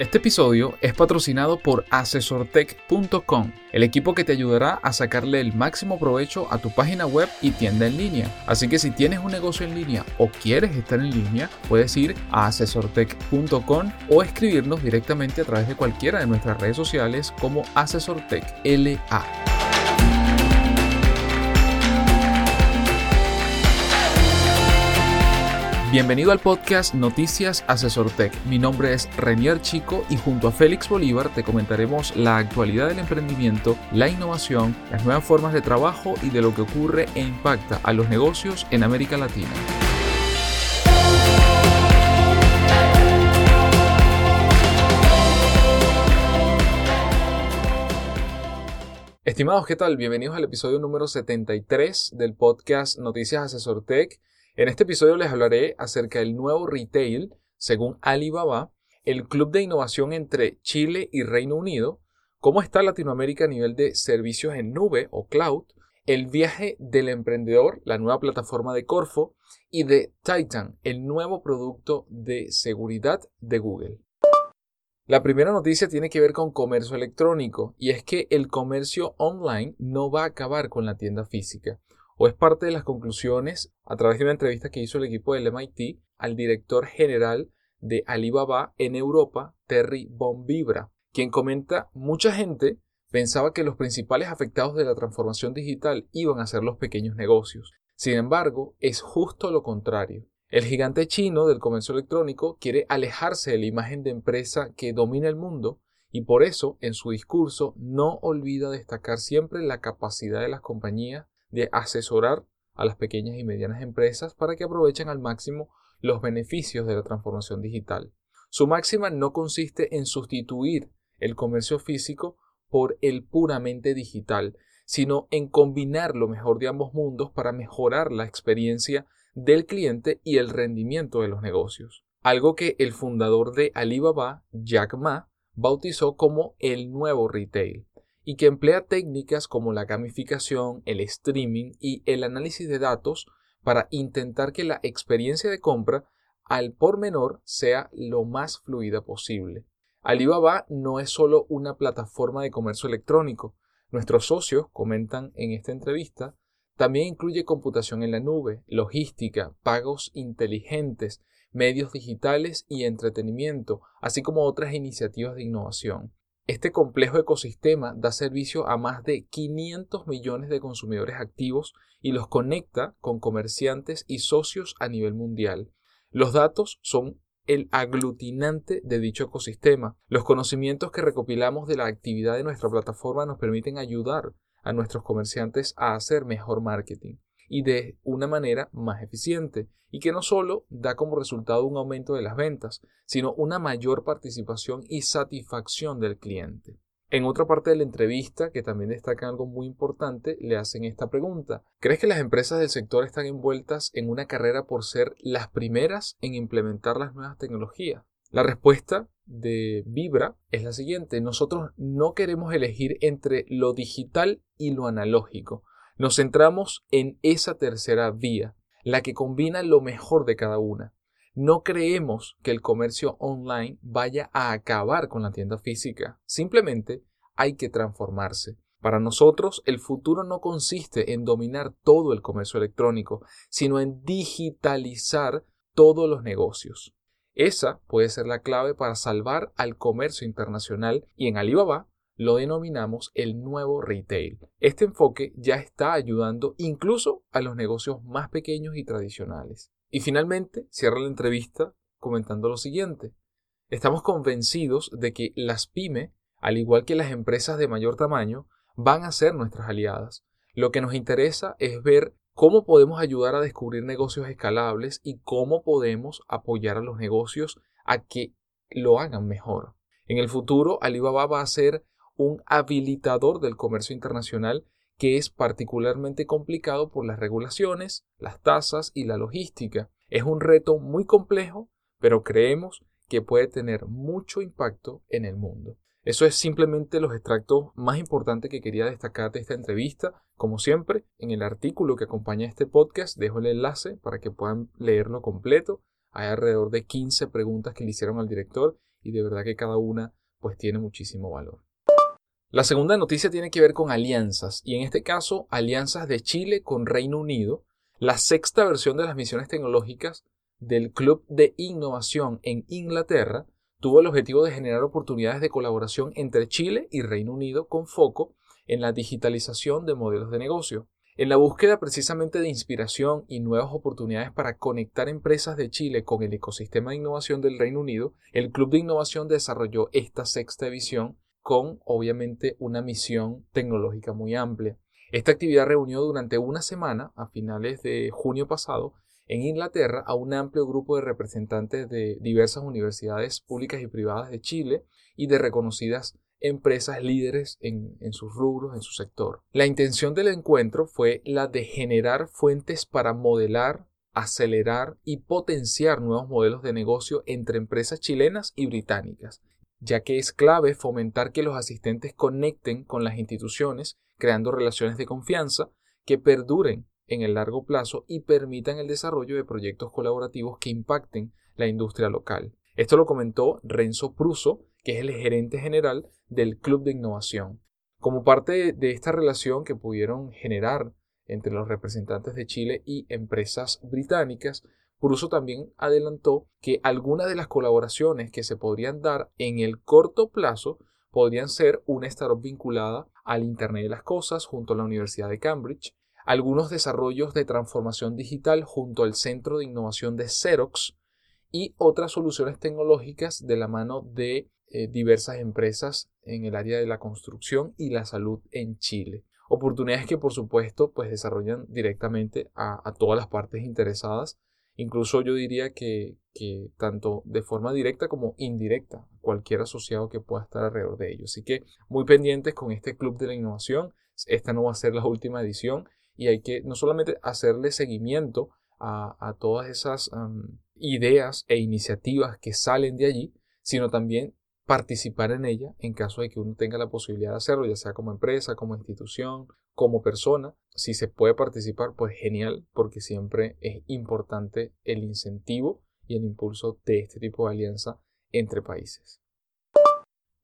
Este episodio es patrocinado por asesortech.com, el equipo que te ayudará a sacarle el máximo provecho a tu página web y tienda en línea. Así que si tienes un negocio en línea o quieres estar en línea, puedes ir a asesortech.com o escribirnos directamente a través de cualquiera de nuestras redes sociales como asesortechLA. Bienvenido al podcast Noticias Asesor Tech. Mi nombre es Renier Chico y junto a Félix Bolívar te comentaremos la actualidad del emprendimiento, la innovación, las nuevas formas de trabajo y de lo que ocurre e impacta a los negocios en América Latina. Estimados, ¿qué tal? Bienvenidos al episodio número 73 del podcast Noticias Asesor Tech. En este episodio les hablaré acerca del nuevo retail, según Alibaba, el club de innovación entre Chile y Reino Unido, cómo está Latinoamérica a nivel de servicios en nube o cloud, el viaje del emprendedor, la nueva plataforma de Corfo, y de Titan, el nuevo producto de seguridad de Google. La primera noticia tiene que ver con comercio electrónico y es que el comercio online no va a acabar con la tienda física o es parte de las conclusiones a través de una entrevista que hizo el equipo del MIT al director general de Alibaba en Europa, Terry Bonvibra, quien comenta mucha gente pensaba que los principales afectados de la transformación digital iban a ser los pequeños negocios. Sin embargo, es justo lo contrario. El gigante chino del comercio electrónico quiere alejarse de la imagen de empresa que domina el mundo y por eso en su discurso no olvida destacar siempre la capacidad de las compañías de asesorar a las pequeñas y medianas empresas para que aprovechen al máximo los beneficios de la transformación digital. Su máxima no consiste en sustituir el comercio físico por el puramente digital, sino en combinar lo mejor de ambos mundos para mejorar la experiencia del cliente y el rendimiento de los negocios. Algo que el fundador de Alibaba, Jack Ma, bautizó como el nuevo retail y que emplea técnicas como la gamificación, el streaming y el análisis de datos para intentar que la experiencia de compra al por menor sea lo más fluida posible. Alibaba no es solo una plataforma de comercio electrónico. Nuestros socios comentan en esta entrevista también incluye computación en la nube, logística, pagos inteligentes, medios digitales y entretenimiento, así como otras iniciativas de innovación. Este complejo ecosistema da servicio a más de 500 millones de consumidores activos y los conecta con comerciantes y socios a nivel mundial. Los datos son el aglutinante de dicho ecosistema. Los conocimientos que recopilamos de la actividad de nuestra plataforma nos permiten ayudar a nuestros comerciantes a hacer mejor marketing y de una manera más eficiente y que no solo da como resultado un aumento de las ventas, sino una mayor participación y satisfacción del cliente. En otra parte de la entrevista, que también destaca algo muy importante, le hacen esta pregunta. ¿Crees que las empresas del sector están envueltas en una carrera por ser las primeras en implementar las nuevas tecnologías? La respuesta de Vibra es la siguiente. Nosotros no queremos elegir entre lo digital y lo analógico. Nos centramos en esa tercera vía, la que combina lo mejor de cada una. No creemos que el comercio online vaya a acabar con la tienda física, simplemente hay que transformarse. Para nosotros, el futuro no consiste en dominar todo el comercio electrónico, sino en digitalizar todos los negocios. Esa puede ser la clave para salvar al comercio internacional y en Alibaba lo denominamos el nuevo retail. Este enfoque ya está ayudando incluso a los negocios más pequeños y tradicionales. Y finalmente, cierra la entrevista comentando lo siguiente. Estamos convencidos de que las pymes, al igual que las empresas de mayor tamaño, van a ser nuestras aliadas. Lo que nos interesa es ver cómo podemos ayudar a descubrir negocios escalables y cómo podemos apoyar a los negocios a que lo hagan mejor. En el futuro, Alibaba va a ser un habilitador del comercio internacional que es particularmente complicado por las regulaciones, las tasas y la logística. Es un reto muy complejo, pero creemos que puede tener mucho impacto en el mundo. Eso es simplemente los extractos más importantes que quería destacar de esta entrevista. Como siempre, en el artículo que acompaña este podcast dejo el enlace para que puedan leerlo completo. Hay alrededor de 15 preguntas que le hicieron al director y de verdad que cada una pues tiene muchísimo valor. La segunda noticia tiene que ver con alianzas y en este caso alianzas de Chile con Reino Unido, la sexta versión de las misiones tecnológicas del Club de Innovación en Inglaterra tuvo el objetivo de generar oportunidades de colaboración entre Chile y Reino Unido con foco en la digitalización de modelos de negocio. En la búsqueda precisamente de inspiración y nuevas oportunidades para conectar empresas de Chile con el ecosistema de innovación del Reino Unido, el Club de Innovación desarrolló esta sexta edición con obviamente una misión tecnológica muy amplia. Esta actividad reunió durante una semana, a finales de junio pasado, en Inglaterra a un amplio grupo de representantes de diversas universidades públicas y privadas de Chile y de reconocidas empresas líderes en, en, sus rubros, en su sector. La intención del encuentro fue la de generar fuentes para modelar, acelerar y potenciar nuevos modelos de negocio entre empresas chilenas y británicas, ya que es clave fomentar que los asistentes conecten con las instituciones, creando relaciones de confianza que perduren en el largo plazo y permitan el desarrollo de proyectos colaborativos que impacten la industria local. Esto lo comentó Renzo Pruso, que es el gerente general del Club de Innovación. Como parte de esta relación que pudieron generar entre los representantes de Chile y empresas británicas, Pruso también adelantó que algunas de las colaboraciones que se podrían dar en el corto plazo podrían ser una startup vinculada al Internet de las Cosas junto a la Universidad de Cambridge, algunos desarrollos de transformación digital junto al Centro de Innovación de Xerox y otras soluciones tecnológicas de la mano de eh, diversas empresas en el área de la construcción y la salud en Chile. Oportunidades que por supuesto pues desarrollan directamente a todas las partes interesadas. Incluso yo diría que, que, tanto de forma directa como indirecta, cualquier asociado que pueda estar alrededor de ellos. Así que muy pendientes con este Club de la Innovación. Esta no va a ser la última edición y hay que no solamente hacerle seguimiento a, todas esas ideas e iniciativas que salen de allí, sino también participar en ella en caso de que uno tenga la posibilidad de hacerlo, ya sea como empresa, como institución, como persona. Si se puede participar, pues genial, porque siempre es importante el incentivo y el impulso de este tipo de alianza entre países.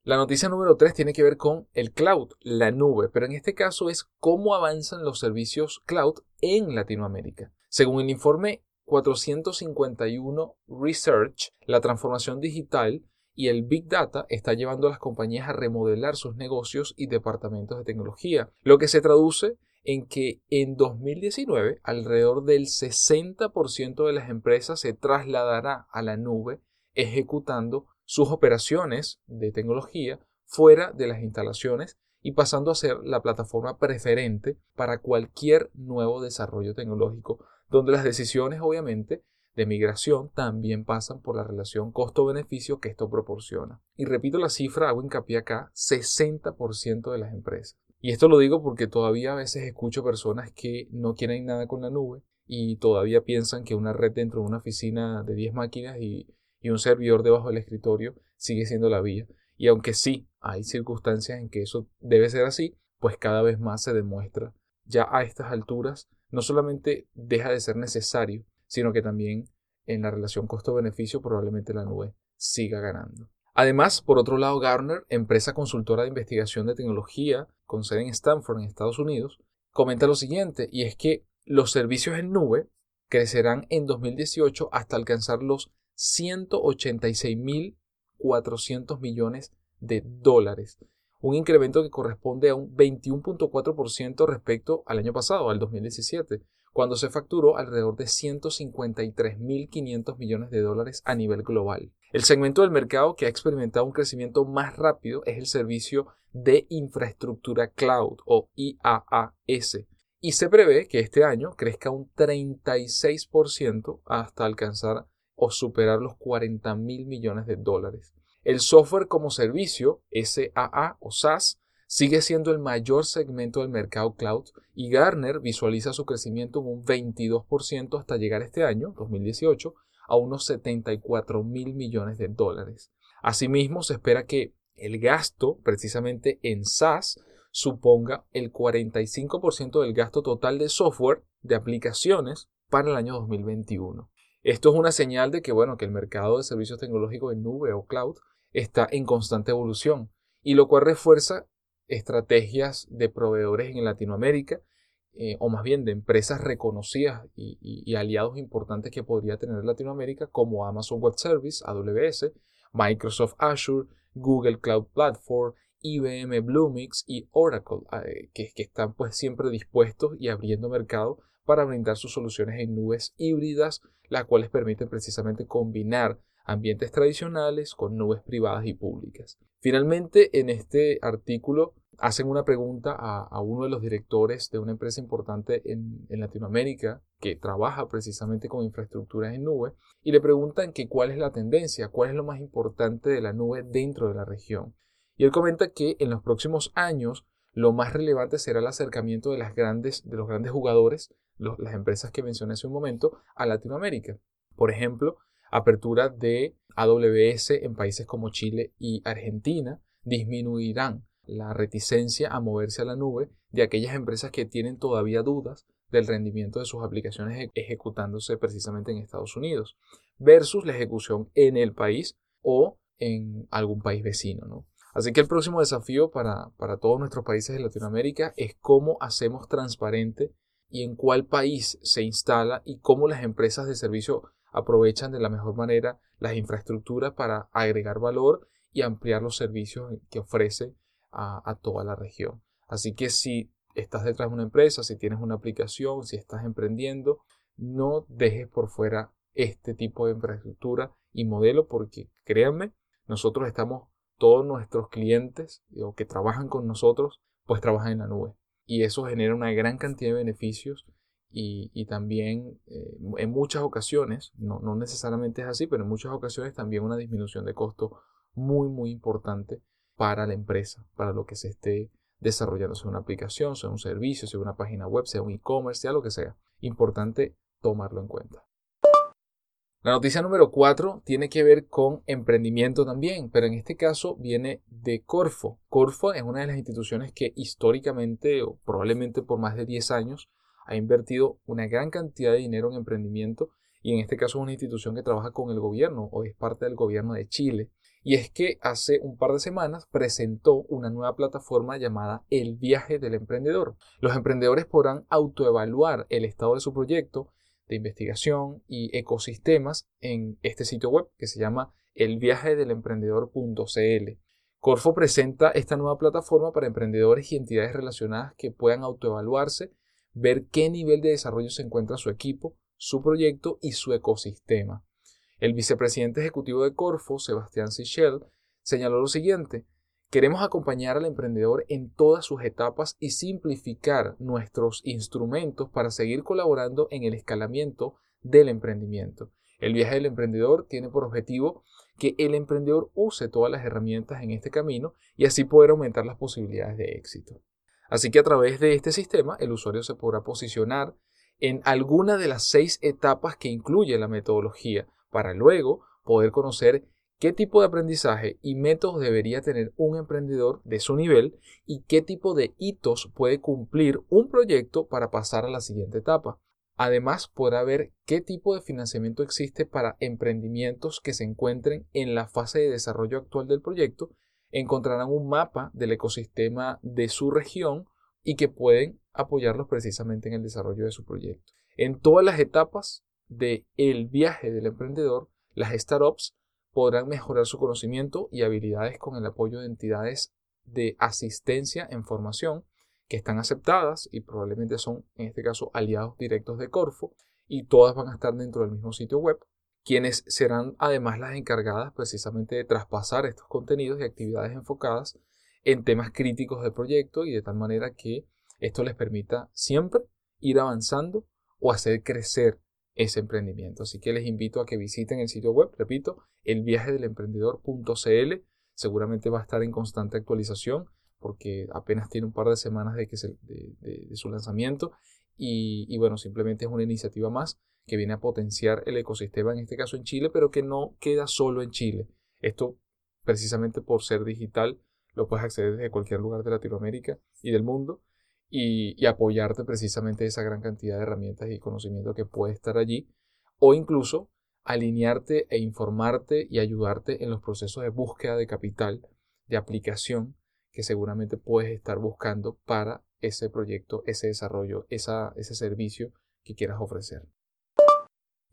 La noticia número 3 tiene que ver con el cloud, la nube, pero en este caso es cómo avanzan los servicios cloud en Latinoamérica. Según el informe 451 Research, la transformación digital y el Big Data está llevando a las compañías a remodelar sus negocios y departamentos de tecnología, lo que se traduce en que en 2019 alrededor del 60% de las empresas se trasladará a la nube ejecutando sus operaciones de tecnología fuera de las instalaciones y pasando a ser la plataforma preferente para cualquier nuevo desarrollo tecnológico, donde las decisiones obviamente de migración también pasan por la relación costo-beneficio que esto proporciona. Y repito la cifra, hago hincapié acá, 60% de las empresas. Y esto lo digo porque todavía a veces escucho personas que no quieren nada con la nube y todavía piensan que una red dentro de una oficina de 10 máquinas y y un servidor debajo del escritorio sigue siendo la vía. Y aunque sí hay circunstancias en que eso debe ser así, pues cada vez más se demuestra. Ya a estas alturas no solamente deja de ser necesario, sino que también en la relación costo-beneficio probablemente la nube siga ganando. Además, por otro lado, Gartner, empresa consultora de investigación de tecnología con sede en Stanford, en Estados Unidos, comenta lo siguiente, y es que los servicios en nube crecerán en 2018 hasta alcanzar los 186.400 millones de dólares, un incremento que corresponde a un 21.4% respecto al año pasado, al 2017, cuando se facturó alrededor de 153.500 millones de dólares a nivel global. El segmento del mercado que ha experimentado un crecimiento más rápido es el servicio de infraestructura cloud o IaaS, y se prevé que este año crezca un 36% hasta alcanzar o superar los 40 mil millones de dólares. El software como servicio, SAA o SaaS, sigue siendo el mayor segmento del mercado cloud y Gartner visualiza su crecimiento en un 22% hasta llegar este año, 2018, a unos 74 mil millones de dólares. Asimismo, se espera que el gasto precisamente en SaaS suponga el 45% del gasto total de software de aplicaciones para el año 2021. Esto es una señal de que, bueno, que el mercado de servicios tecnológicos en nube o cloud está en constante evolución y lo cual refuerza estrategias de proveedores en Latinoamérica eh, o más bien de empresas reconocidas y, aliados importantes que podría tener Latinoamérica como Amazon Web Service, AWS, Microsoft Azure, Google Cloud Platform, IBM Bluemix y Oracle, eh, que, que, están pues siempre dispuestos y abriendo mercado para brindar sus soluciones en nubes híbridas, las cuales permiten precisamente combinar ambientes tradicionales con nubes privadas y públicas. Finalmente, en este artículo hacen una pregunta a, uno de los directores de una empresa importante en, Latinoamérica que trabaja precisamente con infraestructuras en nube y le preguntan que cuál es la tendencia, cuál es lo más importante de la nube dentro de la región. Y él comenta que en los próximos años lo más relevante será el acercamiento de, las grandes, de los grandes jugadores, las empresas que mencioné hace un momento, a Latinoamérica. Por ejemplo, apertura de AWS en países como Chile y Argentina disminuirán la reticencia a moverse a la nube de aquellas empresas que tienen todavía dudas del rendimiento de sus aplicaciones ejecutándose precisamente en Estados Unidos versus la ejecución en el país o en algún país vecino. Así que el próximo desafío para, para todos nuestros países de Latinoamérica es cómo hacemos transparente y en cuál país se instala y cómo las empresas de servicio aprovechan de la mejor manera las infraestructuras para agregar valor y ampliar los servicios que ofrece a, toda la región. Así que si estás detrás de una empresa, si tienes una aplicación, si estás emprendiendo, no dejes por fuera este tipo de infraestructura y modelo porque créanme, nosotros estamos, todos nuestros clientes o que trabajan con nosotros, pues trabajan en la nube. Y eso genera una gran cantidad de beneficios y, también eh, en muchas ocasiones, no, no, necesariamente es así, pero en muchas ocasiones también una disminución de costo muy, muy importante para la empresa, para lo que se esté desarrollando, sea una aplicación, sea un servicio, sea una página web, sea un e-commerce, sea lo que sea. Importante tomarlo en cuenta. La noticia número 4 tiene que ver con emprendimiento también, pero en este caso viene de Corfo. Corfo es una de las instituciones que históricamente o probablemente por más de 10 años ha invertido una gran cantidad de dinero en emprendimiento y en este caso es una institución que trabaja con el gobierno o es parte del gobierno de Chile. Y es que hace un par de semanas presentó una nueva plataforma llamada El viaje del emprendedor. Los emprendedores podrán autoevaluar el estado de su proyecto de investigación y ecosistemas en este sitio web que se llama elviajedelemprendedor.cl. Corfo presenta esta nueva plataforma para emprendedores y entidades relacionadas que puedan autoevaluarse ver qué nivel de desarrollo se encuentra su equipo, su proyecto y su ecosistema. El vicepresidente ejecutivo de Corfo, Sebastián Sichel, señaló lo siguiente, queremos acompañar al emprendedor en todas sus etapas y simplificar nuestros instrumentos para seguir colaborando en el escalamiento del emprendimiento. El viaje del emprendedor tiene por objetivo que el emprendedor use todas las herramientas en este camino y así poder aumentar las posibilidades de éxito. Así que a través de este sistema el usuario se podrá posicionar en alguna de las seis etapas que incluye la metodología para luego poder conocer qué tipo de aprendizaje y métodos debería tener un emprendedor de su nivel y qué tipo de hitos puede cumplir un proyecto para pasar a la siguiente etapa. Además, podrá ver qué tipo de financiamiento existe para emprendimientos que se encuentren en la fase de desarrollo actual del proyecto encontrarán un mapa del ecosistema de su región y que pueden apoyarlos precisamente en el desarrollo de su proyecto. En todas las etapas del el viaje del emprendedor, las startups podrán mejorar su conocimiento y habilidades con el apoyo de entidades de asistencia en formación que están aceptadas y probablemente son en este caso aliados directos de Corfo y todas van a estar dentro del mismo sitio web quienes serán además las encargadas precisamente de traspasar estos contenidos y actividades enfocadas en temas críticos del proyecto y de tal manera que esto les permita siempre ir avanzando o hacer crecer ese emprendimiento. Así que les invito a que visiten el sitio web, repito, elviajedelemprendedor.cl. Seguramente va a estar en constante actualización porque apenas tiene un par de semanas de, su lanzamiento y, y bueno, simplemente es una iniciativa más que viene a potenciar el ecosistema, en este caso en Chile, pero que no queda solo en Chile. Esto, precisamente por ser digital, lo puedes acceder desde cualquier lugar de Latinoamérica y del mundo y, apoyarte precisamente esa gran cantidad de herramientas y conocimiento que puede estar allí o incluso alinearte e informarte y ayudarte en los procesos de búsqueda de capital, de aplicación que seguramente puedes estar buscando para ese proyecto, ese desarrollo, ese servicio que quieras ofrecer.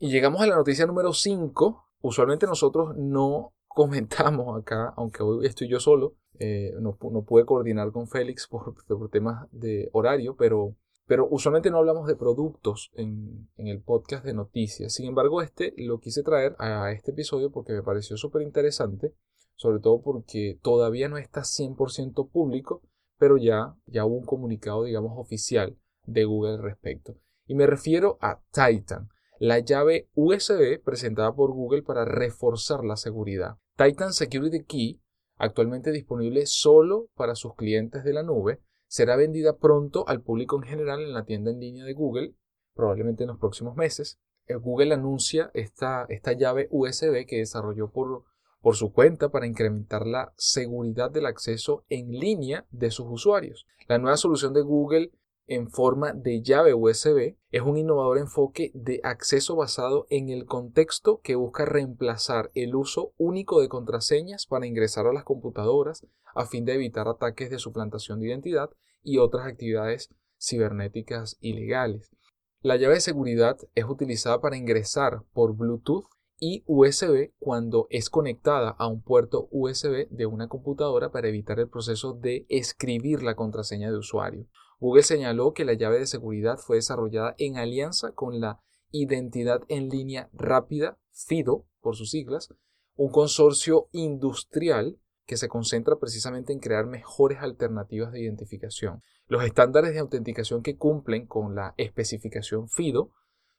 Y llegamos a la noticia número 5. Usualmente nosotros no comentamos acá, aunque hoy estoy yo solo, eh, no, pude coordinar con Félix por, temas de horario, pero, pero usualmente no hablamos de productos en, en el podcast de noticias. Sin embargo, este lo quise traer a este episodio porque me pareció súper interesante sobre todo porque todavía no está 100% público, pero ya, ya hubo un comunicado, digamos, oficial de Google al respecto. Y me refiero a Titan, la llave USB presentada por Google para reforzar la seguridad. Titan Security Key, actualmente disponible solo para sus clientes de la nube, será vendida pronto al público en general en la tienda en línea de Google, probablemente en los próximos meses. Eh, Google anuncia esta, esta llave USB que desarrolló por por su cuenta para incrementar la seguridad del acceso en línea de sus usuarios. La nueva solución de Google en forma de llave USB es un innovador enfoque de acceso basado en el contexto que busca reemplazar el uso único de contraseñas para ingresar a las computadoras a fin de evitar ataques de suplantación de identidad y otras actividades cibernéticas ilegales. La llave de seguridad es utilizada para ingresar por Bluetooth y USB cuando es conectada a un puerto USB de una computadora para evitar el proceso de escribir la contraseña de usuario. Google señaló que la llave de seguridad fue desarrollada en alianza con la Identidad en línea rápida, FIDO por sus siglas, un consorcio industrial que se concentra precisamente en crear mejores alternativas de identificación. Los estándares de autenticación que cumplen con la especificación FIDO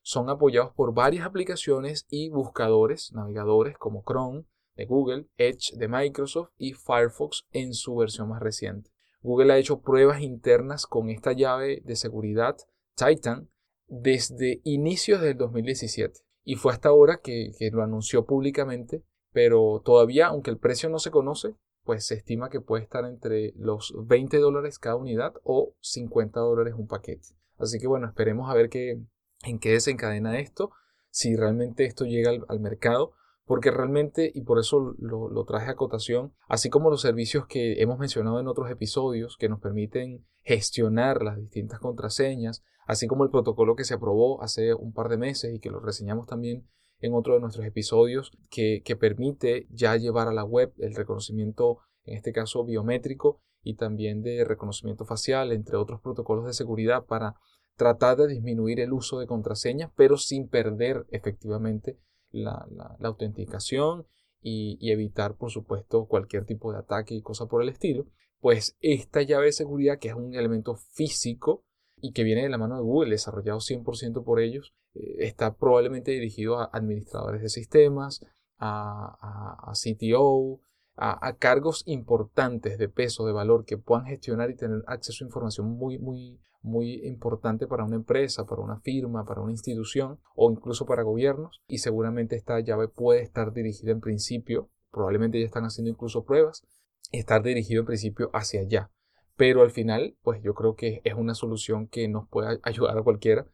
son apoyados por varias aplicaciones y buscadores, navegadores como Chrome de Google, Edge de Microsoft y Firefox en su versión más reciente. Google ha hecho pruebas internas con esta llave de seguridad Titan desde inicios del 2017 y fue hasta ahora que, que lo anunció públicamente, pero todavía, aunque el precio no se conoce, pues se estima que puede estar entre los 20 dólares cada unidad o 50 dólares un paquete. Así que bueno, esperemos a ver qué, en qué desencadena esto, si realmente esto llega al, mercado, porque realmente, y por eso lo, traje a cotación, así como los servicios que hemos mencionado en otros episodios que nos permiten gestionar las distintas contraseñas, así como el protocolo que se aprobó hace un par de meses y que lo reseñamos también en otro de nuestros episodios, que, que permite ya llevar a la web el reconocimiento, en este caso biométrico, y también de reconocimiento facial, entre otros protocolos de seguridad para tratar de disminuir el uso de contraseñas, pero sin perder efectivamente la, autenticación y, evitar, por supuesto, cualquier tipo de ataque y cosa por el estilo. Pues esta llave de seguridad, que es un elemento físico y que viene de la mano de Google, desarrollado 100% por ellos, eh, está probablemente dirigido a administradores de sistemas, a, a CTO, a, cargos importantes de peso, de valor, que puedan gestionar y tener acceso a información muy, muy, muy importante para una empresa, para una firma, para una institución o incluso para gobiernos. Y seguramente esta llave puede estar dirigida en principio, probablemente ya están haciendo incluso pruebas, estar dirigido en principio hacia allá. Pero al final, pues yo creo que es una solución que nos puede ayudar a cualquiera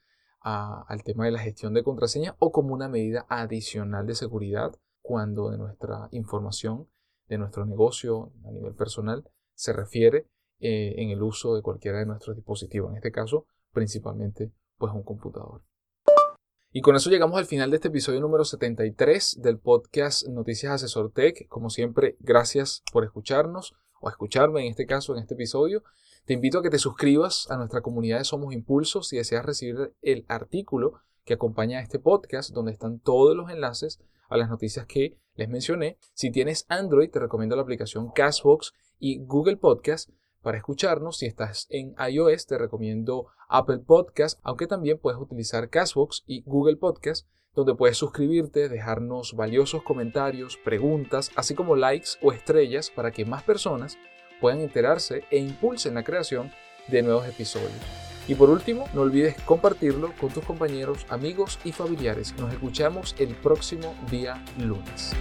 al tema de la gestión de contraseña o como una medida adicional de seguridad cuando de nuestra información de nuestro negocio a nivel personal se refiere eh, en el uso de cualquiera de nuestros dispositivos, en este caso principalmente pues un computador. Y con eso llegamos al final de este episodio número 73 del podcast Noticias Asesor Tech. Como siempre, gracias por escucharnos o escucharme en este caso, en este episodio. Te invito a que te suscribas a nuestra comunidad de Somos Impulsos si deseas recibir el artículo que acompaña a este podcast, donde están todos los enlaces a las noticias que les mencioné. Si tienes Android, te recomiendo la aplicación Castbox y Google Podcast para escucharnos. Si estás en iOS, te recomiendo Apple Podcast, aunque también puedes utilizar Castbox y Google Podcast, donde puedes suscribirte, dejarnos valiosos comentarios, preguntas, así como likes o estrellas para que más personas puedan enterarse e impulsen la creación de nuevos episodios. Y por último, no olvides compartirlo con tus compañeros, amigos y familiares. Nos escuchamos el próximo día lunes.